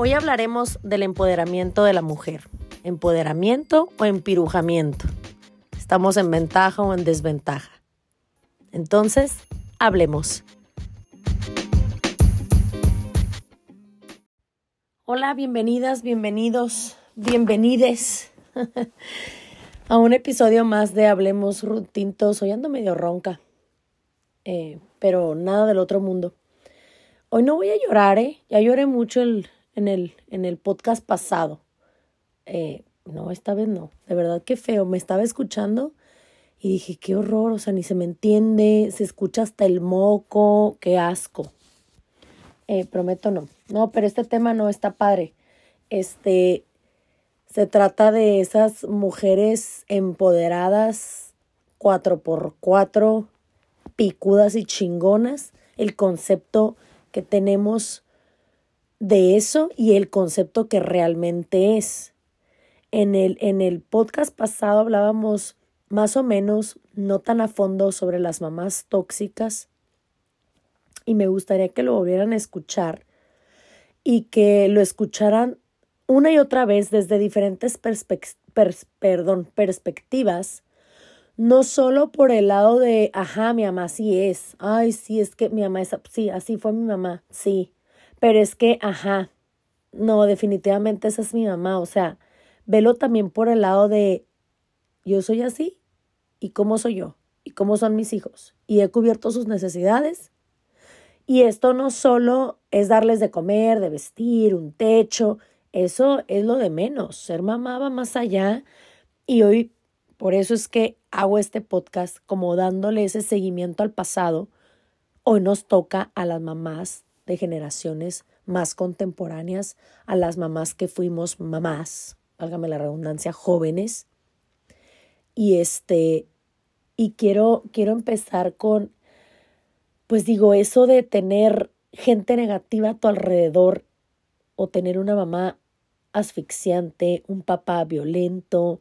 Hoy hablaremos del empoderamiento de la mujer. ¿Empoderamiento o empirujamiento? ¿Estamos en ventaja o en desventaja? Entonces, hablemos. Hola, bienvenidas, bienvenidos, bienvenides a un episodio más de Hablemos Rutinto. Soy ando medio ronca, eh, pero nada del otro mundo. Hoy no voy a llorar, ¿eh? Ya lloré mucho el, en, el, en el podcast pasado. Eh, no, esta vez no. De verdad, qué feo. Me estaba escuchando y dije, qué horror, o sea, ni se me entiende, se escucha hasta el moco, qué asco. Eh, prometo no. No, pero este tema no está padre. Este, se trata de esas mujeres empoderadas, cuatro por cuatro, picudas y chingonas. El concepto que tenemos de eso y el concepto que realmente es. En el, en el podcast pasado hablábamos más o menos, no tan a fondo, sobre las mamás tóxicas. Y me gustaría que lo volvieran a escuchar y que lo escucharan una y otra vez desde diferentes perspectivas, no solo por el lado de, ajá, mi mamá sí es, ay, sí, es que mi mamá es, sí, así fue mi mamá, sí, pero es que, ajá, no, definitivamente esa es mi mamá. O sea, velo también por el lado de yo soy así y cómo soy yo y cómo son mis hijos. Y he cubierto sus necesidades. Y esto no solo es darles de comer, de vestir, un techo. Eso es lo de menos. Ser mamá va más allá. Y hoy, por eso es que hago este podcast como dándole ese seguimiento al pasado. Hoy nos toca a las mamás de generaciones más contemporáneas a las mamás que fuimos mamás, válgame la redundancia, jóvenes. Y este, y quiero, quiero empezar con, pues digo, eso de tener gente negativa a tu alrededor o tener una mamá asfixiante, un papá violento,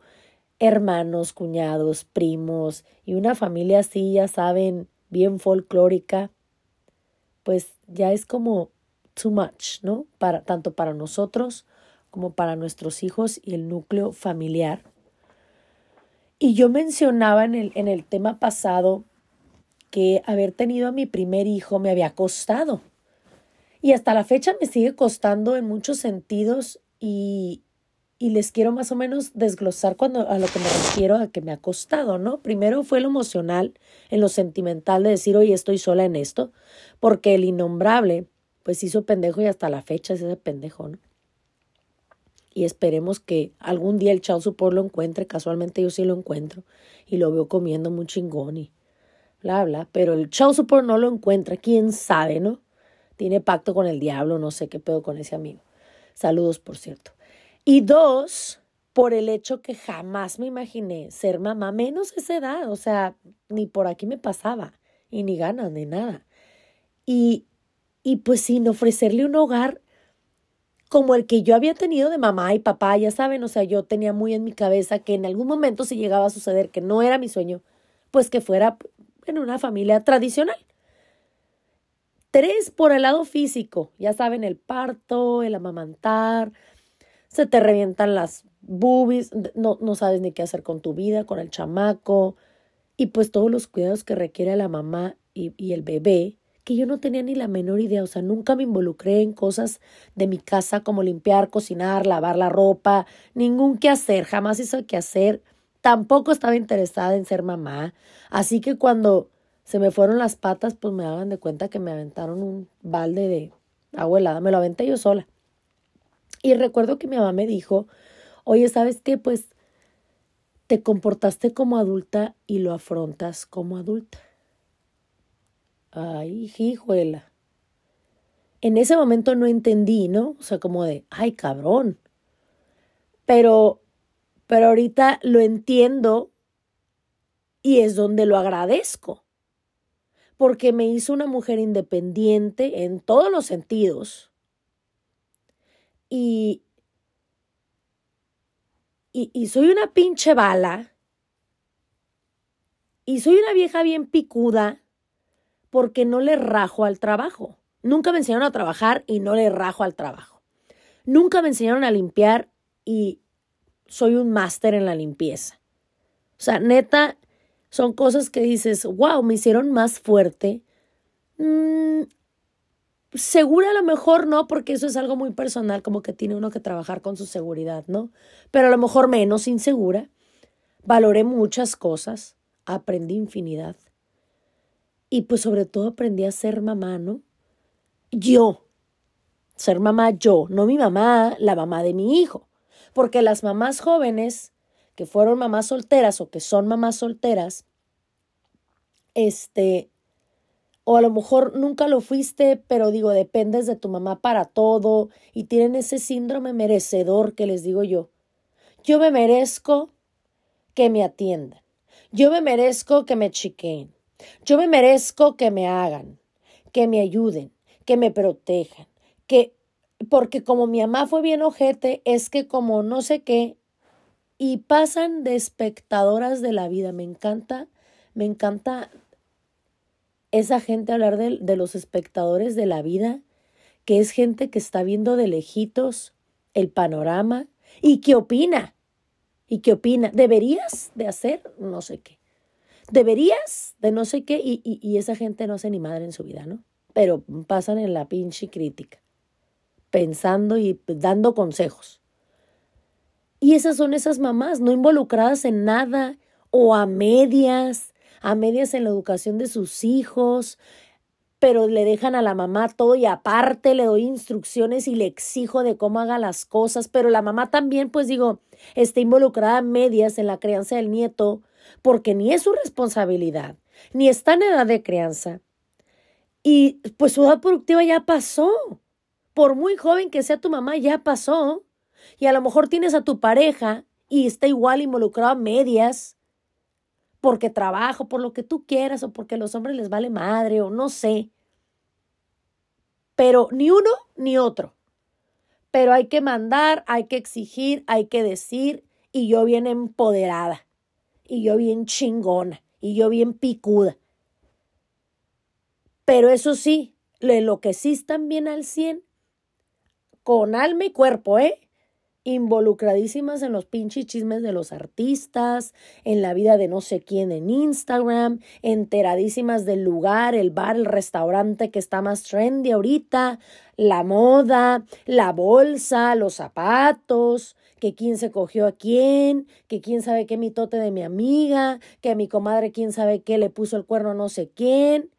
hermanos, cuñados, primos y una familia así, ya saben, bien folclórica, pues ya es como too much, ¿no? Para, tanto para nosotros como para nuestros hijos y el núcleo familiar. Y yo mencionaba en el, en el tema pasado que haber tenido a mi primer hijo me había costado. Y hasta la fecha me sigue costando en muchos sentidos y, y les quiero más o menos desglosar cuando a lo que me refiero a que me ha costado, ¿no? Primero fue lo emocional, en lo sentimental de decir, oye, estoy sola en esto, porque el innombrable, pues hizo pendejo y hasta la fecha es ese pendejo, ¿no? Y esperemos que algún día el Chao Support lo encuentre, casualmente yo sí lo encuentro, y lo veo comiendo muy chingón y bla, bla, pero el Chao Support no lo encuentra, quién sabe, ¿no? Tiene pacto con el diablo, no sé qué pedo con ese amigo. Saludos, por cierto. Y dos, por el hecho que jamás me imaginé ser mamá, menos esa edad, o sea, ni por aquí me pasaba, y ni ganas, ni nada. Y, y pues sin ofrecerle un hogar como el que yo había tenido de mamá y papá, ya saben, o sea, yo tenía muy en mi cabeza que en algún momento si llegaba a suceder, que no era mi sueño, pues que fuera en una familia tradicional. Tres, por el lado físico, ya saben, el parto, el amamantar, se te revientan las boobies, no, no sabes ni qué hacer con tu vida, con el chamaco, y pues todos los cuidados que requiere la mamá y, y el bebé, que yo no tenía ni la menor idea, o sea, nunca me involucré en cosas de mi casa como limpiar, cocinar, lavar la ropa, ningún qué hacer, jamás hice qué hacer, tampoco estaba interesada en ser mamá, así que cuando se me fueron las patas, pues me daban de cuenta que me aventaron un balde de agua helada, me lo aventé yo sola. Y recuerdo que mi mamá me dijo, oye, ¿sabes qué? Pues te comportaste como adulta y lo afrontas como adulta. Ay, hijuela. En ese momento no entendí, ¿no? O sea, como de, ay, cabrón. Pero, pero ahorita lo entiendo y es donde lo agradezco. Porque me hizo una mujer independiente en todos los sentidos y, y, soy una pinche bala y soy una vieja bien picuda porque no le rajo al trabajo. Nunca me enseñaron a trabajar y no le rajo al trabajo. Nunca me enseñaron a limpiar y soy un máster en la limpieza. O sea, neta, son cosas que dices, wow, me hicieron más fuerte. Mm, segura a lo mejor no, porque eso es algo muy personal, como que tiene uno que trabajar con su seguridad, ¿no? Pero a lo mejor menos insegura. Valoré muchas cosas, aprendí infinidad. Y pues sobre todo aprendí a ser mamá, ¿no? Yo, ser mamá yo, no mi mamá, la mamá de mi hijo. Porque las mamás jóvenes que fueron mamás solteras o que son mamás solteras, este, o a lo mejor nunca lo fuiste, pero digo, dependes de tu mamá para todo y tienen ese síndrome merecedor que les digo yo. Yo me merezco que me atiendan. Yo me merezco que me chiquen. Yo me merezco que me hagan, que me ayuden, que me protejan, que porque como mi mamá fue bien ojete, es que como no sé qué, y pasan de espectadoras de la vida. Me encanta, me encanta esa gente hablar de, de los espectadores de la vida, que es gente que está viendo de lejitos el panorama y que opina. ¿Y qué opina? ¿Deberías de hacer no sé qué? ¿Deberías de no sé qué? Y, y, y esa gente no hace ni madre en su vida, ¿no? Pero pasan en la pinche crítica, pensando y dando consejos. Y esas son esas mamás, no involucradas en nada o a medias, a medias en la educación de sus hijos, pero le dejan a la mamá todo y aparte le doy instrucciones y le exijo de cómo haga las cosas, pero la mamá también, pues digo, está involucrada a medias en la crianza del nieto, porque ni es su responsabilidad, ni está en edad de crianza. Y pues su edad productiva ya pasó. Por muy joven que sea tu mamá, ya pasó. Y a lo mejor tienes a tu pareja y está igual involucrado a medias porque trabajo, por lo que tú quieras, o porque a los hombres les vale madre, o no sé. Pero ni uno ni otro. Pero hay que mandar, hay que exigir, hay que decir, y yo bien empoderada, y yo bien chingona, y yo bien picuda. Pero eso sí, lo que sí están bien al cien, con alma y cuerpo, ¿eh? Involucradísimas en los pinches chismes de los artistas, en la vida de no sé quién en Instagram, enteradísimas del lugar, el bar, el restaurante que está más trendy ahorita, la moda, la bolsa, los zapatos, que quién se cogió a quién, que quién sabe qué mitote de mi amiga, que a mi comadre quién sabe qué le puso el cuerno a no sé quién,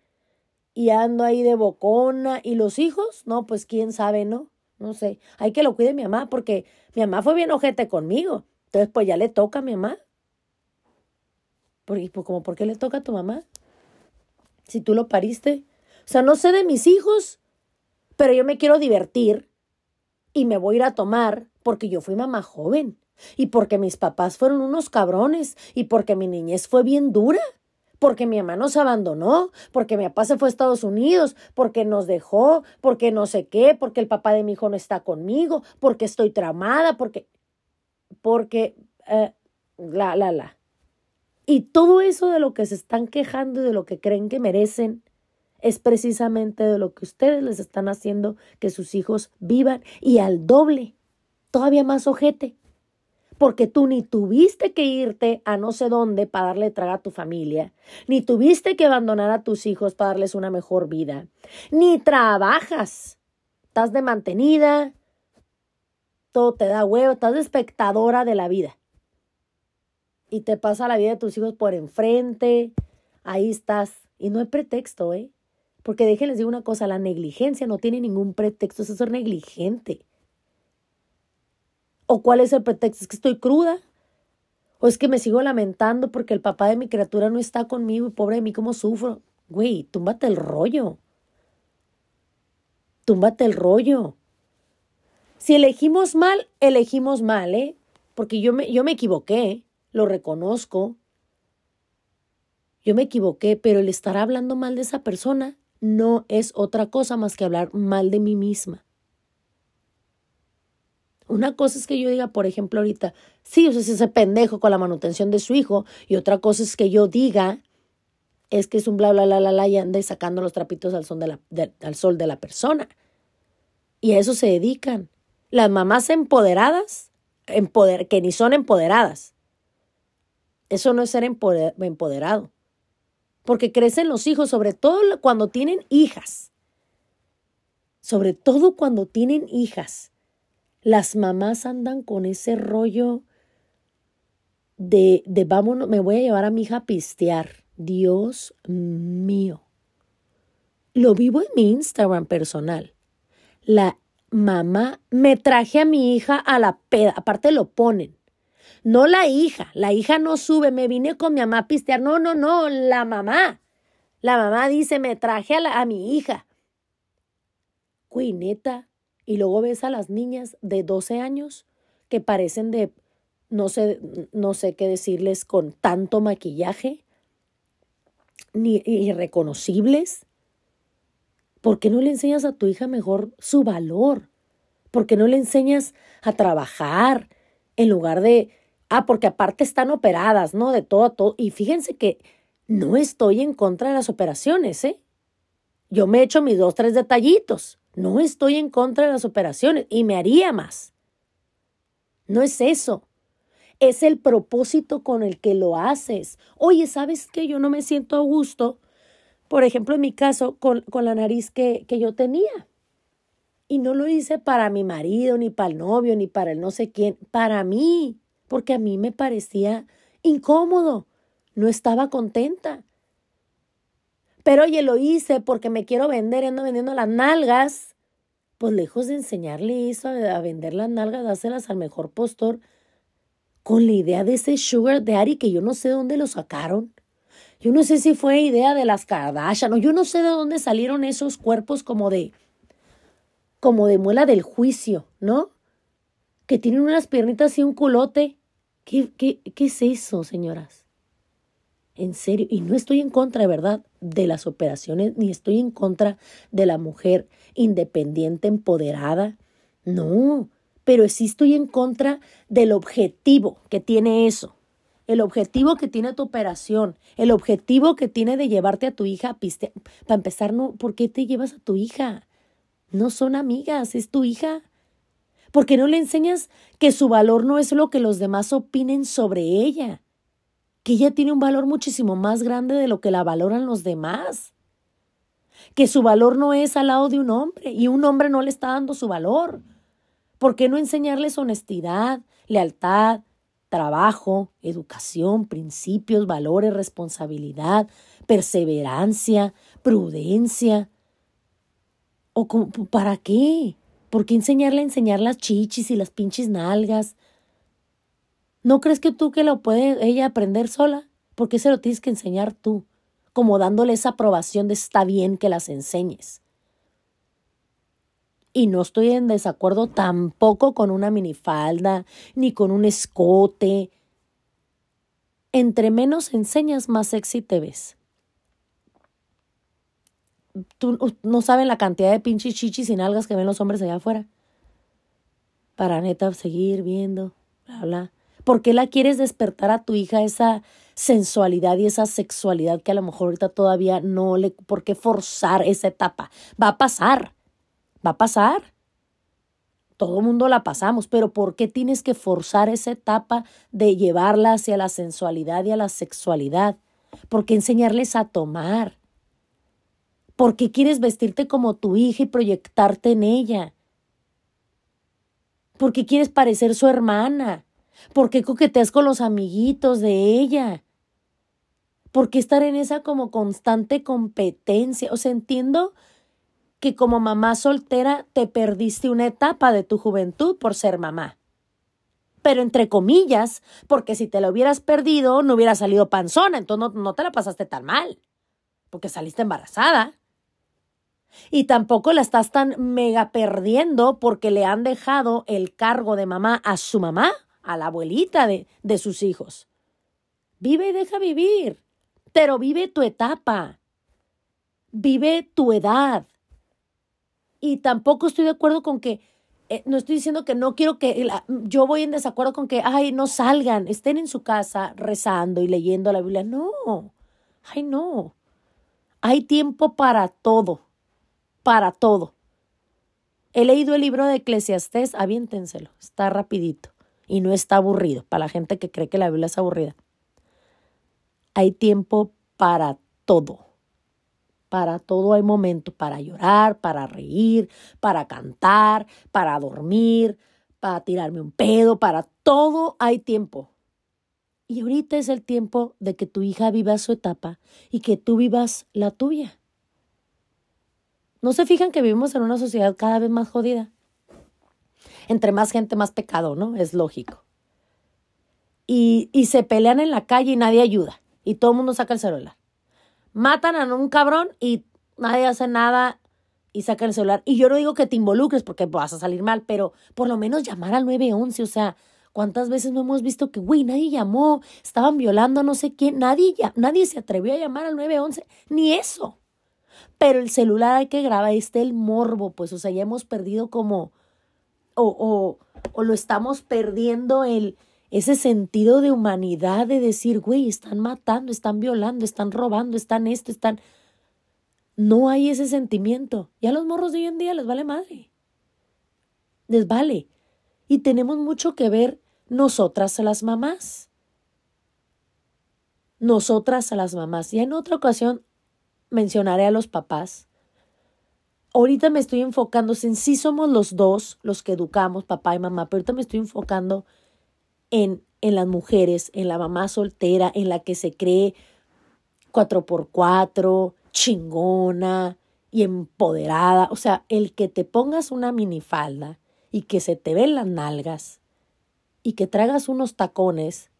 y ando ahí de bocona, y los hijos, no, pues quién sabe, ¿no? No sé, hay que lo cuide mi mamá porque mi mamá fue bien ojete conmigo. Entonces, pues ya le toca a mi mamá. Porque, pues, como, ¿por qué le toca a tu mamá? Si tú lo pariste. O sea, no sé de mis hijos, pero yo me quiero divertir y me voy a ir a tomar porque yo fui mamá joven y porque mis papás fueron unos cabrones y porque mi niñez fue bien dura porque mi mamá nos abandonó, porque mi papá se fue a Estados Unidos, porque nos dejó, porque no sé qué, porque el papá de mi hijo no está conmigo, porque estoy tramada, porque, porque, eh, la, la, la. Y todo eso de lo que se están quejando y de lo que creen que merecen es precisamente de lo que ustedes les están haciendo que sus hijos vivan y al doble, todavía más ojete porque tú ni tuviste que irte a no sé dónde para darle traga a tu familia, ni tuviste que abandonar a tus hijos para darles una mejor vida, ni trabajas, estás de mantenida, todo te da huevo, estás espectadora de la vida. Y te pasa la vida de tus hijos por enfrente, ahí estás. Y no hay pretexto, ¿eh? Porque déjenles digo una cosa, la negligencia no tiene ningún pretexto, es ser negligente. ¿O cuál es el pretexto? ¿Es que estoy cruda? ¿O es que me sigo lamentando porque el papá de mi criatura no está conmigo y pobre de mí cómo sufro? Güey, túmbate el rollo. Túmbate el rollo. Si elegimos mal, elegimos mal, ¿eh? Porque yo me, yo me equivoqué, lo reconozco. Yo me equivoqué, pero el estar hablando mal de esa persona no es otra cosa más que hablar mal de mí misma. Una cosa es que yo diga, por ejemplo, ahorita, sí, o es ese pendejo con la manutención de su hijo, y otra cosa es que yo diga, es que es un bla, bla, bla, bla, y ande sacando los trapitos al, de la, al sol de la persona. Y a eso se dedican. Las mamás empoderadas, empoder, que ni son empoderadas. Eso no es ser empoderado. Porque crecen los hijos, sobre todo cuando tienen hijas. Sobre todo cuando tienen hijas. Las mamás andan con ese rollo de, de vámonos, me voy a llevar a mi hija a pistear. Dios mío. Lo vivo en mi Instagram personal. La mamá, me traje a mi hija a la peda, aparte lo ponen. No la hija, la hija no sube, me vine con mi mamá a pistear. No, no, no, la mamá. La mamá dice, me traje a, a mi hija. Cuineta. Y luego ves a las niñas de 12 años que parecen de, no sé, no sé qué decirles, con tanto maquillaje, ni irreconocibles. ¿Por qué no le enseñas a tu hija mejor su valor? ¿Por qué no le enseñas a trabajar en lugar de, ah, porque aparte están operadas, ¿no? De todo a todo. Y fíjense que no estoy en contra de las operaciones, ¿eh? Yo me he hecho mis dos, tres detallitos. No estoy en contra de las operaciones y me haría más. No es eso. Es el propósito con el que lo haces. Oye, ¿sabes qué? Yo no me siento a gusto por ejemplo, en mi caso, con, con la nariz que, que yo tenía. Y no lo hice para mi marido, ni para el novio, ni para el no sé quién, para mí, porque a mí me parecía incómodo, no estaba contenta. Pero oye, lo hice porque me quiero vender, ando vendiendo las nalgas. Pues lejos de enseñarle eso, a vender las nalgas, dárselas al mejor postor, con la idea de ese sugar daddy que yo no sé dónde lo sacaron. Yo no sé si fue idea de las Kardashian, o yo no sé de dónde salieron esos cuerpos como de, como de muela del juicio, ¿no? Que tienen unas piernitas y un culote. ¿Qué, qué, qué es eso, señoras? En serio, y no estoy en contra, de verdad, de las operaciones, ni estoy en contra de la mujer independiente, empoderada. No, pero sí estoy en contra del objetivo que tiene eso el objetivo que tiene tu operación, el objetivo que tiene de llevarte a tu hija a piste. Para empezar, no, ¿por qué te llevas a tu hija? No son amigas, es tu hija. ¿Por qué no le enseñas que su valor no es lo que los demás opinen sobre ella? Que ella tiene un valor muchísimo más grande de lo que la valoran los demás. Que su valor no es al lado de un hombre y un hombre no le está dando su valor. ¿Por qué no enseñarles honestidad, lealtad, trabajo, educación, principios, valores, responsabilidad, perseverancia, prudencia. ¿O para qué? ¿Por qué enseñarle a enseñar las chichis y las pinches nalgas? ¿No crees que tú que lo puede ella aprender sola? ¿Por qué se lo tienes que enseñar tú? Como dándole esa aprobación de está bien que las enseñes y no estoy en desacuerdo tampoco con una minifalda ni con un escote. Entre menos enseñas, más sexy te ves. Tú no saben la cantidad de pinches chichis y nalgas que ven los hombres allá afuera. Para neta seguir viendo, bla, bla. ¿Por qué la quieres despertar a tu hija esa sensualidad y esa sexualidad que a lo mejor ahorita todavía no le... ¿Por qué forzar esa etapa? Va a pasar Va a pasar. Todo mundo la pasamos, pero ¿por qué tienes que forzar esa etapa de llevarla hacia la sensualidad y a la sexualidad? ¿Por qué enseñarles a tomar? ¿Por qué quieres vestirte como tu hija y proyectarte en ella? ¿Por qué quieres parecer su hermana? ¿Por qué coqueteas con los amiguitos de ella? ¿Por qué estar en esa como constante competencia? O sea, entiendo que como mamá soltera te perdiste una etapa de tu juventud por ser mamá. Pero entre comillas, porque si te la hubieras perdido no hubiera salido panzona, entonces no, no te la pasaste tan mal, porque saliste embarazada. Y tampoco la estás tan mega perdiendo porque le han dejado el cargo de mamá a su mamá, a la abuelita de, de sus hijos. Vive y deja vivir, pero vive tu etapa, vive tu edad, y tampoco estoy de acuerdo con que, eh, no estoy diciendo que no quiero que, yo voy en desacuerdo con que, ay, no salgan, estén en su casa rezando y leyendo la Biblia. No, ay, no. Hay tiempo para todo, para todo. He leído el libro de Eclesiastés, aviéntenselo, está rapidito y no está aburrido, para la gente que cree que la Biblia es aburrida. Hay tiempo para todo. Para todo hay momento, para llorar, para reír, para cantar, para dormir, para tirarme un pedo, para todo hay tiempo. Y ahorita es el tiempo de que tu hija viva su etapa y que tú vivas la tuya. ¿No se fijan que vivimos en una sociedad cada vez más jodida? Entre más gente, más pecado, ¿no? Es lógico. Y, y se pelean en la calle y nadie ayuda. Y todo el mundo saca el celular. Matan a un cabrón y nadie hace nada y saca el celular. Y yo no digo que te involucres porque vas a salir mal, pero por lo menos llamar al 911. O sea, ¿cuántas veces no hemos visto que, güey, nadie llamó, estaban violando a no sé quién, nadie, nadie se atrevió a llamar al 911, ni eso. Pero el celular hay que grabar, está el morbo, pues, o sea, ya hemos perdido como, o, o, o lo estamos perdiendo el, ese sentido de humanidad de decir, güey, están matando, están violando, están robando, están esto, están... No hay ese sentimiento. Y a los morros de hoy en día les vale madre. Les vale. Y tenemos mucho que ver nosotras a las mamás. Nosotras a las mamás. Y en otra ocasión mencionaré a los papás. Ahorita me estoy enfocando, en sí somos los dos los que educamos, papá y mamá, pero ahorita me estoy enfocando en, en las mujeres, en la mamá soltera, en la que se cree cuatro por cuatro, chingona y empoderada. O sea, el que te pongas una minifalda y que se te ven las nalgas y que tragas unos tacones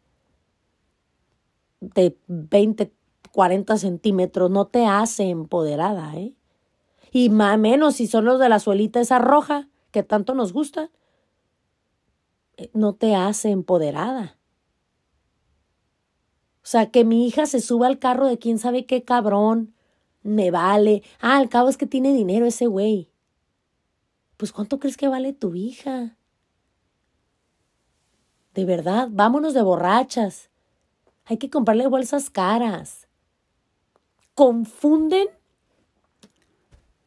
de 20, 40 centímetros no te hace empoderada, ¿eh? Y más menos si son los de la suelita esa roja que tanto nos gusta, eh, no te hace empoderada. O sea, que mi hija se suba al carro de quién sabe qué cabrón, me vale. Ah, al cabo es que tiene dinero ese güey. Pues ¿cuánto crees que vale tu hija? De verdad, vámonos de borrachas. Hay que comprarle bolsas caras. Confunden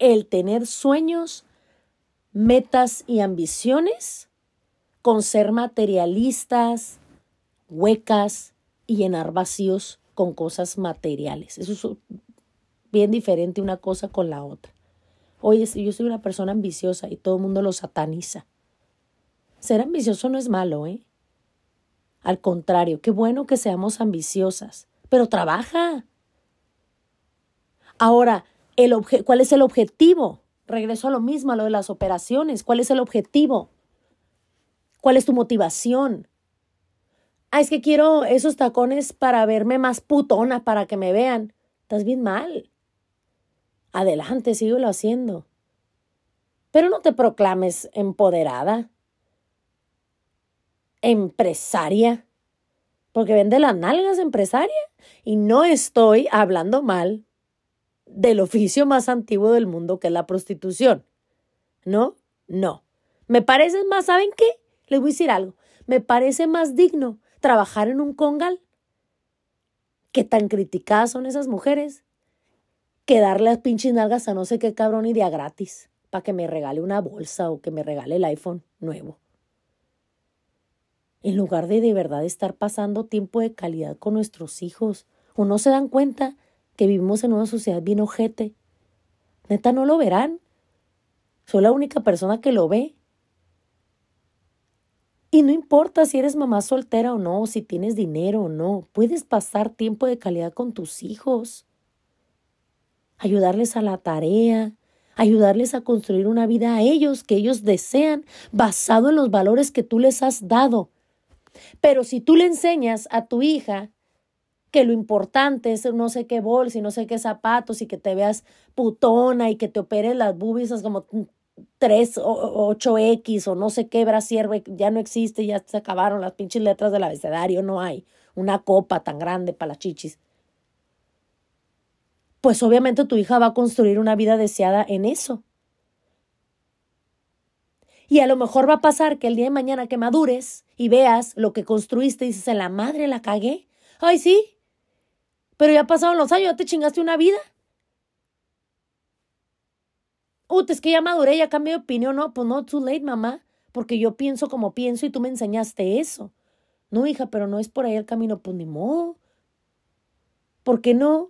el tener sueños, metas y ambiciones con ser materialistas, huecas y llenar vacíos con cosas materiales. Eso es bien diferente una cosa con la otra. Oye, yo soy una persona ambiciosa y todo el mundo lo sataniza. Ser ambicioso no es malo, ¿eh? Al contrario, qué bueno que seamos ambiciosas, pero trabaja. Ahora, el ¿cuál es el objetivo? Regreso a lo mismo, a lo de las operaciones. ¿Cuál es el objetivo? ¿Cuál es tu motivación? Ah, es que quiero esos tacones para verme más putona, para que me vean. Estás bien mal. Adelante, síguelo haciendo. Pero no te proclames empoderada, empresaria, porque vende las nalgas empresaria. Y no estoy hablando mal del oficio más antiguo del mundo, que es la prostitución. ¿No? No. Me parece más, ¿saben qué? Les voy a decir algo. Me parece más digno trabajar en un congal. que tan criticadas son esas mujeres. Que darle las pinches nalgas a no sé qué cabrón y a gratis. Para que me regale una bolsa o que me regale el iPhone nuevo. En lugar de de verdad estar pasando tiempo de calidad con nuestros hijos. ¿O no se dan cuenta que vivimos en una sociedad bien ojete? Neta, no lo verán. Soy la única persona que lo ve. Y no importa si eres mamá soltera o no, si tienes dinero o no, puedes pasar tiempo de calidad con tus hijos, ayudarles a la tarea, ayudarles a construir una vida a ellos que ellos desean basado en los valores que tú les has dado. Pero si tú le enseñas a tu hija que lo importante es no sé qué bolsa y no sé qué zapatos y que te veas putona y que te operes las boobies como 3 o 8X o no sé qué brasier, ya no existe, ya se acabaron las pinches letras del abecedario, no hay una copa tan grande para las chichis. Pues obviamente tu hija va a construir una vida deseada en eso. Y a lo mejor va a pasar que el día de mañana que madures y veas lo que construiste y dices, en la madre la cagué. Ay, sí. Pero ya pasaron los años, ya te chingaste una vida. Uy, es que ya maduré, ya cambié de opinión. No, pues no, too late, mamá, porque yo pienso como pienso y tú me enseñaste eso. No, hija, pero no es por ahí el camino, pues ni modo. ¿Por qué no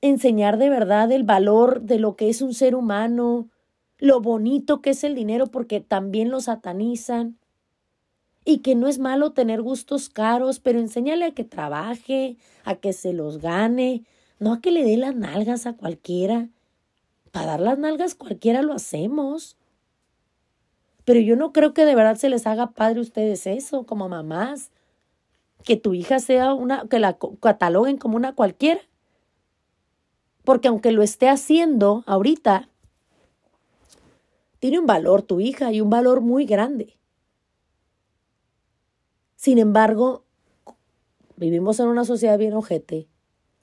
enseñar de verdad el valor de lo que es un ser humano, lo bonito que es el dinero, porque también lo satanizan? Y que no es malo tener gustos caros, pero enséñale a que trabaje, a que se los gane, no a que le dé las nalgas a cualquiera. Para dar las nalgas cualquiera lo hacemos. Pero yo no creo que de verdad se les haga padre a ustedes eso, como mamás. Que tu hija sea una, que la cataloguen como una cualquiera. Porque aunque lo esté haciendo ahorita, tiene un valor tu hija y un valor muy grande. Sin embargo, vivimos en una sociedad bien ojete.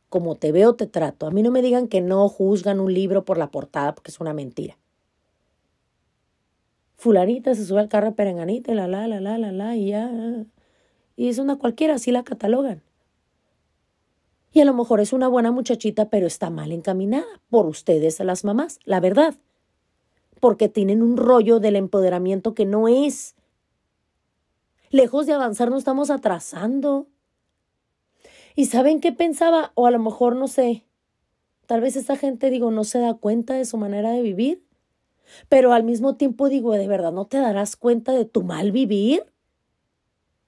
Como te veo, te trato. A mí no me digan que no juzgan un libro por la portada, porque es una mentira fulanita se sube al carro perenganita y la la la la la la y ya. Y es una cualquiera, así la catalogan. Y a lo mejor es una buena muchachita, pero está mal encaminada por ustedes, las mamás, la verdad. Porque tienen un rollo del empoderamiento que no es. Lejos de avanzar, nos estamos atrasando. ¿Y saben qué pensaba? O a lo mejor no sé. Tal vez esta gente, digo, no se da cuenta de su manera de vivir. Pero al mismo tiempo digo, ¿de verdad no te darás cuenta de tu mal vivir?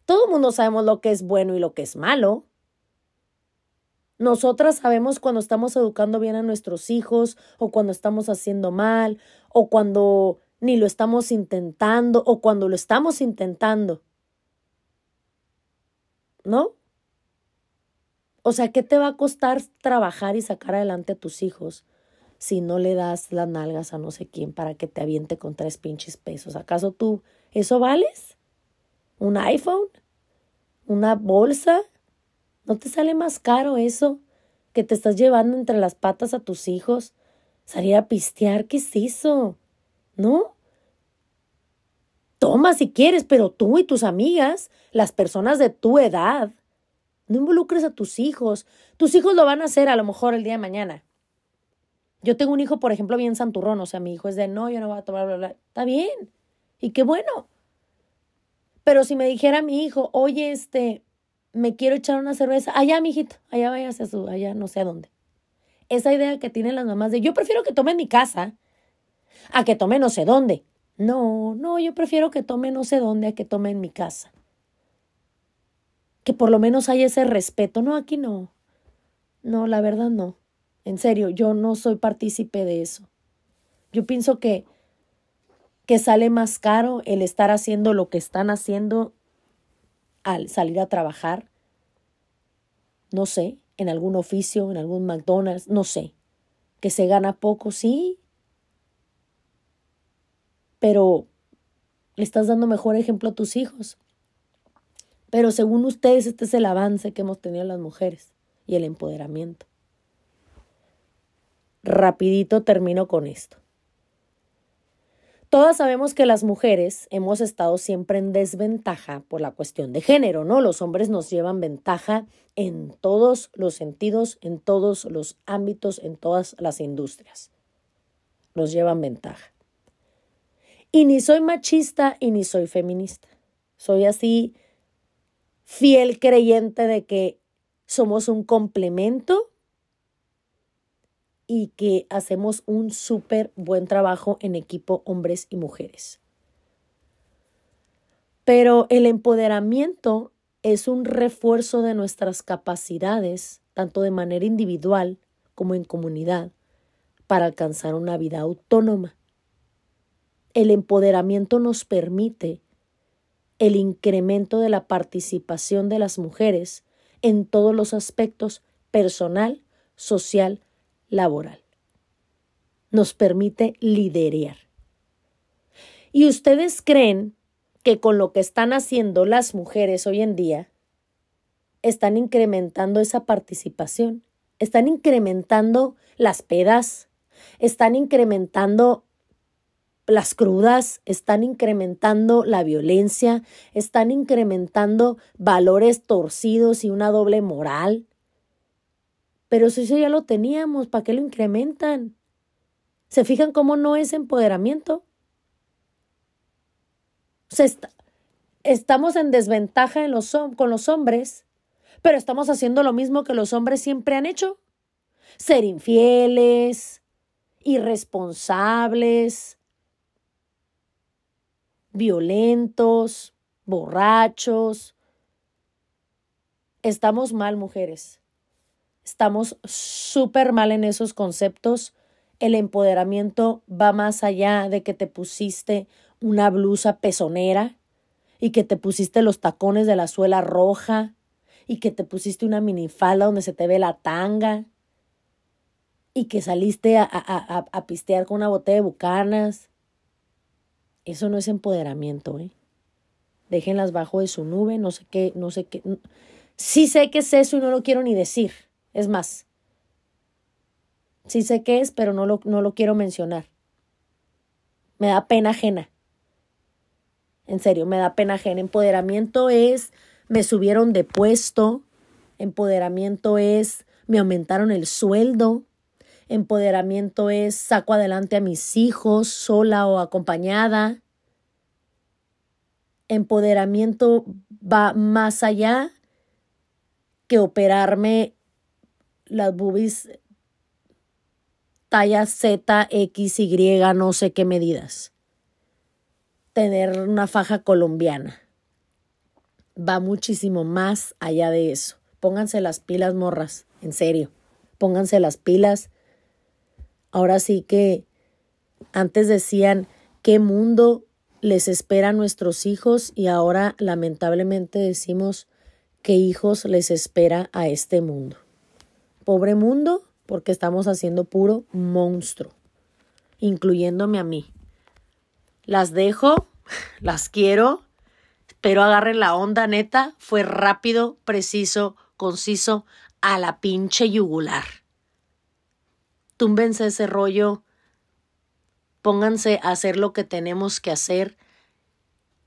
Todo el mundo sabemos lo que es bueno y lo que es malo. Nosotras sabemos cuando estamos educando bien a nuestros hijos o cuando estamos haciendo mal o cuando ni lo estamos intentando o cuando lo estamos intentando. ¿No? O sea, ¿qué te va a costar trabajar y sacar adelante a tus hijos si no le das las nalgas a no sé quién para que te aviente con tres pinches pesos? ¿Acaso tú eso vales? ¿Un iPhone? ¿Una bolsa? ¿No te sale más caro eso que te estás llevando entre las patas a tus hijos? Salir a pistear, ¿qué es eso? ¿No? Toma si quieres, pero tú y tus amigas, las personas de tu edad, no involucres a tus hijos. Tus hijos lo van a hacer a lo mejor el día de mañana. Yo tengo un hijo, por ejemplo, bien santurrón, o sea, mi hijo es de no, yo no voy a tomar, bla, bla. Está bien. Y qué bueno. Pero si me dijera mi hijo, oye, este, me quiero echar una cerveza, allá, mijito, allá váyase a su, allá no sé a dónde. Esa idea que tienen las mamás de yo prefiero que tome en mi casa a que tome no sé dónde. No, no, yo prefiero que tome no sé dónde a que tome en mi casa. Que por lo menos haya ese respeto. No, aquí no. No, la verdad no. En serio, yo no soy partícipe de eso. Yo pienso que, que sale más caro el estar haciendo lo que están haciendo al salir a trabajar. No sé, en algún oficio, en algún McDonald's, no sé. Que se gana poco, sí. Pero estás dando mejor ejemplo a tus hijos. Pero según ustedes, este es el avance que hemos tenido las mujeres y el empoderamiento rapidito termino con esto. Todas sabemos que las mujeres hemos estado siempre en desventaja por la cuestión de género, ¿no? Los hombres nos llevan ventaja en todos los sentidos, en todos los ámbitos, en todas las industrias. Nos llevan ventaja. Y ni soy machista y ni soy feminista. Soy así fiel creyente de que somos un complemento y que hacemos un súper buen trabajo en equipo hombres y mujeres. Pero el empoderamiento es un refuerzo de nuestras capacidades, tanto de manera individual como en comunidad, para alcanzar una vida autónoma. El empoderamiento nos permite el incremento de la participación de las mujeres en todos los aspectos personal, social, laboral. Nos permite liderear. ¿Y ustedes creen que con lo que están haciendo las mujeres hoy en día, están incrementando esa participación? Están incrementando las pedas, están incrementando las crudas, están incrementando la violencia, están incrementando valores torcidos y una doble moral. Pero si eso ya lo teníamos, ¿para qué lo incrementan? ¿Se fijan cómo no es empoderamiento? Se estamos en desventaja con los hombres, pero estamos haciendo lo mismo que los hombres siempre han hecho. Ser infieles, irresponsables, violentos, borrachos. Estamos mal, mujeres. Estamos súper mal en esos conceptos. El empoderamiento va más allá de que te pusiste una blusa pezonera y que te pusiste los tacones de la suela roja y que te pusiste una minifalda donde se te ve la tanga y que saliste a, a, a, pistear con una botella de bucanas. Eso no es empoderamiento, ¿eh? Déjenlas bajo de su nube, no sé qué, no sé qué. Sí sé que es eso y no lo quiero ni decir. Es más, sí sé qué es, pero no lo, no lo quiero mencionar. Me da pena ajena. En serio, me da pena ajena. Empoderamiento es, me subieron de puesto. Empoderamiento es, me aumentaron el sueldo. Empoderamiento es, saco adelante a mis hijos sola o acompañada. Empoderamiento va más allá que operarme las boobies talla Z, X, Y, no sé qué medidas. Tener una faja colombiana. Va muchísimo más allá de eso. Pónganse las pilas, morras. En serio. Pónganse las pilas. Ahora sí que antes decían qué mundo les espera a nuestros hijos y ahora lamentablemente decimos qué hijos les espera a este mundo. Pobre mundo, porque estamos haciendo puro monstruo, incluyéndome a mí. Las dejo, las quiero, pero agarren la onda neta, fue rápido, preciso, conciso, a la pinche yugular. Túmbense ese rollo, pónganse a hacer lo que tenemos que hacer,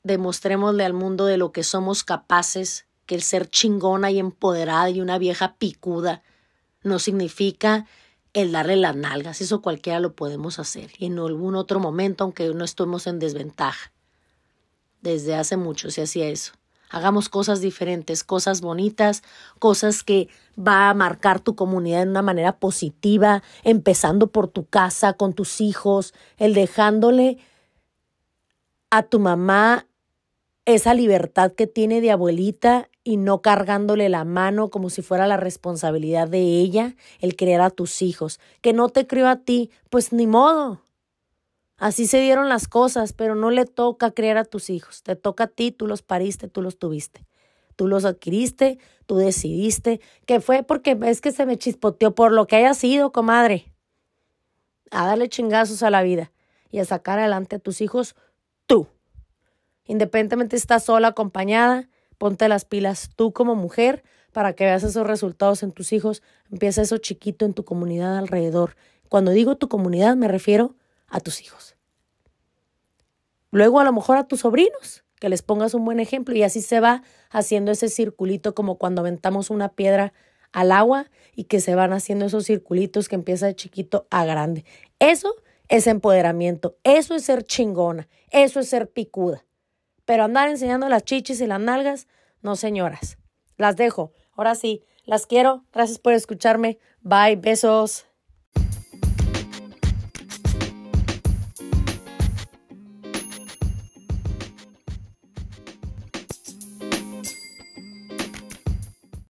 demostrémosle al mundo de lo que somos capaces, que el ser chingona y empoderada y una vieja picuda no significa el darle las nalgas, eso cualquiera lo podemos hacer y en algún otro momento, aunque no estemos en desventaja. Desde hace mucho se hacía eso. Hagamos cosas diferentes, cosas bonitas, cosas que va a marcar tu comunidad de una manera positiva, empezando por tu casa, con tus hijos, el dejándole a tu mamá esa libertad que tiene de abuelita y no cargándole la mano como si fuera la responsabilidad de ella el criar a tus hijos. Que no te crió a ti, pues ni modo. Así se dieron las cosas, pero no le toca criar a tus hijos. Te toca a ti, tú los pariste, tú los tuviste. Tú los adquiriste, tú decidiste, que fue porque es que se me chispoteó por lo que haya sido, comadre. A darle chingazos a la vida y a sacar adelante a tus hijos tú. Independientemente estás sola, acompañada, ponte las pilas tú como mujer para que veas esos resultados en tus hijos. Empieza eso chiquito en tu comunidad alrededor. Cuando digo tu comunidad me refiero a tus hijos. Luego a lo mejor a tus sobrinos, que les pongas un buen ejemplo y así se va haciendo ese circulito como cuando aventamos una piedra al agua y que se van haciendo esos circulitos que empieza de chiquito a grande. Eso es empoderamiento, eso es ser chingona, eso es ser picuda. Pero andar enseñando las chichis y las nalgas, no señoras. Las dejo. Ahora sí, las quiero. Gracias por escucharme. Bye, besos.